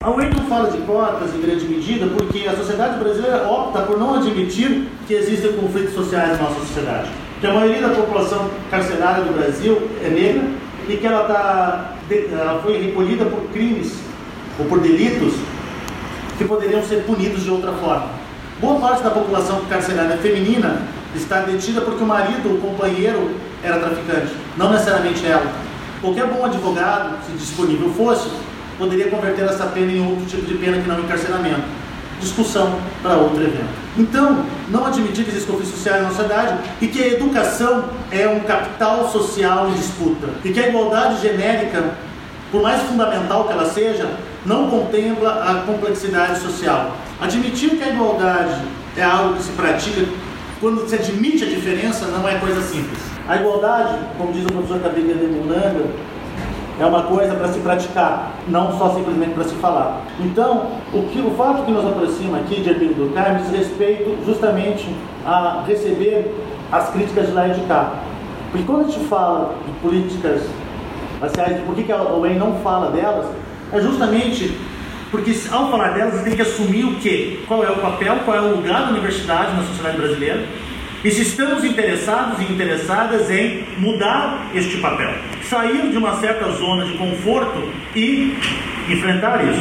A não fala de cotas em grande medida porque a sociedade brasileira opta por não admitir que existem conflitos sociais na nossa sociedade. Que a maioria da população carcerária do Brasil é negra e que ela, tá, ela foi recolhida por crimes ou por delitos que poderiam ser punidos de outra forma. Boa parte da população carcerária feminina está detida porque o marido, o companheiro, era traficante, não necessariamente ela. Qualquer bom advogado, se disponível fosse, poderia converter essa pena em outro tipo de pena que não encarceramento. Discussão para outro evento. Então, não admitir que existe conflito social na sociedade e que a educação é um capital social em disputa e que a igualdade genérica, por mais fundamental que ela seja, não contempla a complexidade social. Admitir que a igualdade é algo que se pratica quando se admite a diferença não é coisa simples. A igualdade, como diz o professor Cabrinha de Munanga, é uma coisa para se praticar, não só simplesmente para se falar. Então, o, que, o fato que nos aproxima aqui de Hermínio Durkheim diz respeito justamente a receber as críticas de lá e de cá. Porque quando a gente fala de políticas raciais, de por que, que a OEM não fala delas, é justamente porque ao falar delas, tem que assumir o quê? Qual é o papel, qual é o lugar da universidade na sociedade brasileira e se estamos interessados e interessadas em mudar este papel, sair de uma certa zona de conforto e enfrentar isso.